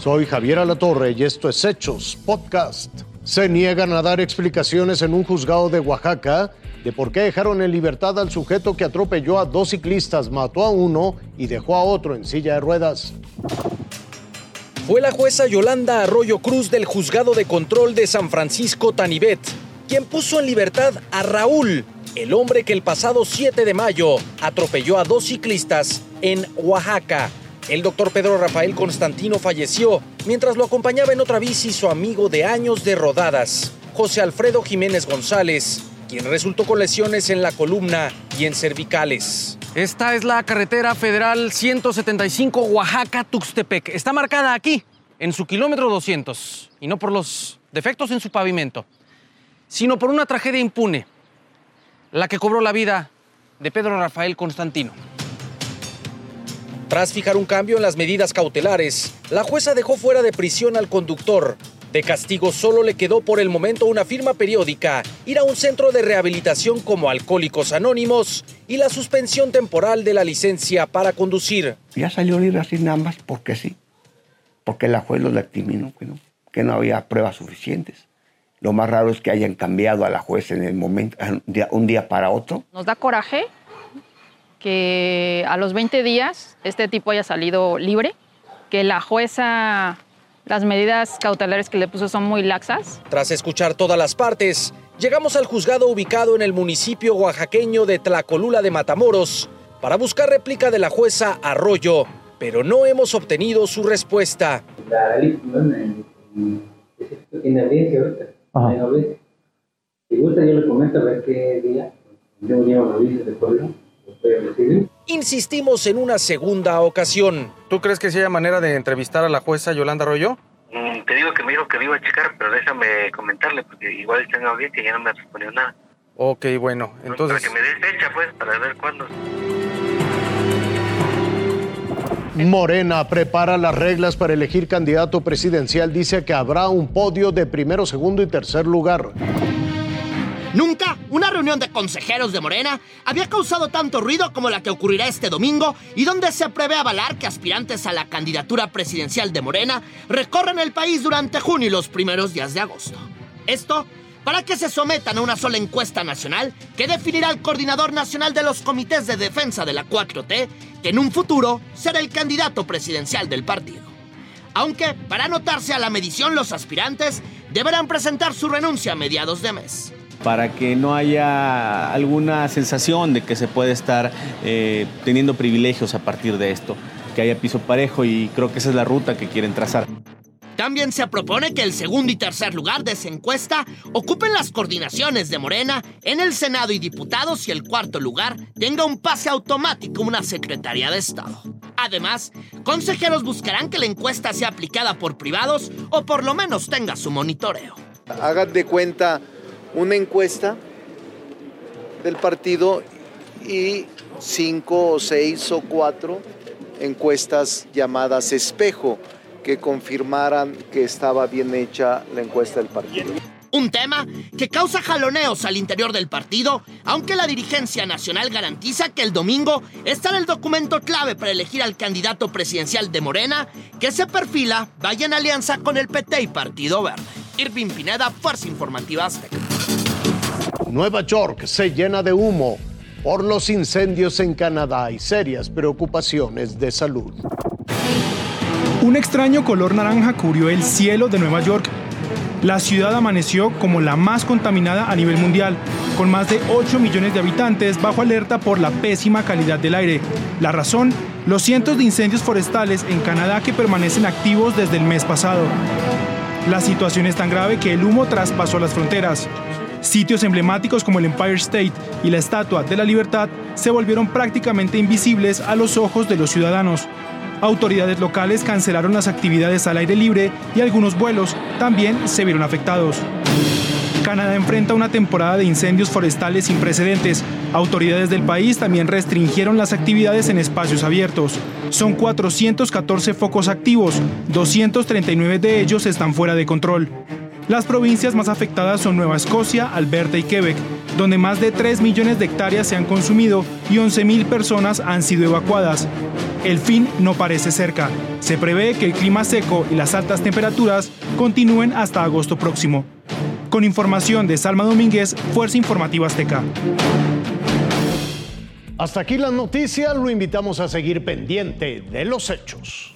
Soy Javier Alatorre y esto es Hechos Podcast. Se niegan a dar explicaciones en un juzgado de Oaxaca de por qué dejaron en libertad al sujeto que atropelló a dos ciclistas, mató a uno y dejó a otro en silla de ruedas. Fue la jueza Yolanda Arroyo Cruz del Juzgado de Control de San Francisco Tanibet quien puso en libertad a Raúl, el hombre que el pasado 7 de mayo atropelló a dos ciclistas en Oaxaca. El doctor Pedro Rafael Constantino falleció mientras lo acompañaba en otra bici su amigo de años de rodadas, José Alfredo Jiménez González, quien resultó con lesiones en la columna y en cervicales. Esta es la carretera federal 175 Oaxaca-Tuxtepec. Está marcada aquí, en su kilómetro 200, y no por los defectos en su pavimento sino por una tragedia impune, la que cobró la vida de Pedro Rafael Constantino. Tras fijar un cambio en las medidas cautelares, la jueza dejó fuera de prisión al conductor. De castigo solo le quedó por el momento una firma periódica, ir a un centro de rehabilitación como Alcohólicos Anónimos y la suspensión temporal de la licencia para conducir. Ya salió libre así nada más porque sí, porque la juez lo dictaminó, que no, que no había pruebas suficientes. Lo más raro es que hayan cambiado a la juez en el momento, un día, para otro. Nos da coraje que a los 20 días este tipo haya salido libre, que la jueza, las medidas cautelares que le puso son muy laxas. Tras escuchar todas las partes, llegamos al juzgado ubicado en el municipio oaxaqueño de Tlacolula de Matamoros para buscar réplica de la jueza Arroyo, pero no hemos obtenido su respuesta. La tiene audiencia ahorita. Si gusta, yo le comento a ver qué día. Yo llevo de pueblo. Insistimos en una segunda ocasión. ¿Tú crees que sí haya manera de entrevistar a la jueza Yolanda Arroyo? Mm, te digo que me dijo que me iba a checar, pero déjame comentarle, porque igual está en audiencia y ya no me respondió nada. Ok, bueno, entonces... Para que me dé fecha, pues, para ver cuándo. Morena prepara las reglas para elegir candidato presidencial. Dice que habrá un podio de primero, segundo y tercer lugar. Nunca una reunión de consejeros de Morena había causado tanto ruido como la que ocurrirá este domingo y donde se prevé avalar que aspirantes a la candidatura presidencial de Morena recorren el país durante junio y los primeros días de agosto. Esto para que se sometan a una sola encuesta nacional que definirá el coordinador nacional de los comités de defensa de la 4T, que en un futuro será el candidato presidencial del partido. Aunque, para anotarse a la medición, los aspirantes deberán presentar su renuncia a mediados de mes. Para que no haya alguna sensación de que se puede estar eh, teniendo privilegios a partir de esto, que haya piso parejo y creo que esa es la ruta que quieren trazar. También se propone que el segundo y tercer lugar de esa encuesta ocupen las coordinaciones de Morena en el Senado y diputados y el cuarto lugar tenga un pase automático una Secretaría de Estado. Además, consejeros buscarán que la encuesta sea aplicada por privados o por lo menos tenga su monitoreo. Hagan de cuenta una encuesta del partido y cinco o seis o cuatro encuestas llamadas espejo que confirmaran que estaba bien hecha la encuesta del partido. Un tema que causa jaloneos al interior del partido, aunque la dirigencia nacional garantiza que el domingo estará el documento clave para elegir al candidato presidencial de Morena, que se perfila vaya en alianza con el PT y Partido Verde. Irving Pineda, Fuerza Informativa Azteca. Nueva York se llena de humo por los incendios en Canadá y serias preocupaciones de salud. Un extraño color naranja cubrió el cielo de Nueva York. La ciudad amaneció como la más contaminada a nivel mundial, con más de 8 millones de habitantes bajo alerta por la pésima calidad del aire. La razón, los cientos de incendios forestales en Canadá que permanecen activos desde el mes pasado. La situación es tan grave que el humo traspasó las fronteras. Sitios emblemáticos como el Empire State y la Estatua de la Libertad se volvieron prácticamente invisibles a los ojos de los ciudadanos. Autoridades locales cancelaron las actividades al aire libre y algunos vuelos también se vieron afectados. Canadá enfrenta una temporada de incendios forestales sin precedentes. Autoridades del país también restringieron las actividades en espacios abiertos. Son 414 focos activos, 239 de ellos están fuera de control. Las provincias más afectadas son Nueva Escocia, Alberta y Quebec. donde más de 3 millones de hectáreas se han consumido y 11 mil personas han sido evacuadas. El fin no parece cerca. Se prevé que el clima seco y las altas temperaturas continúen hasta agosto próximo. Con información de Salma Domínguez, Fuerza Informativa Azteca. Hasta aquí las noticias, lo invitamos a seguir pendiente de los hechos.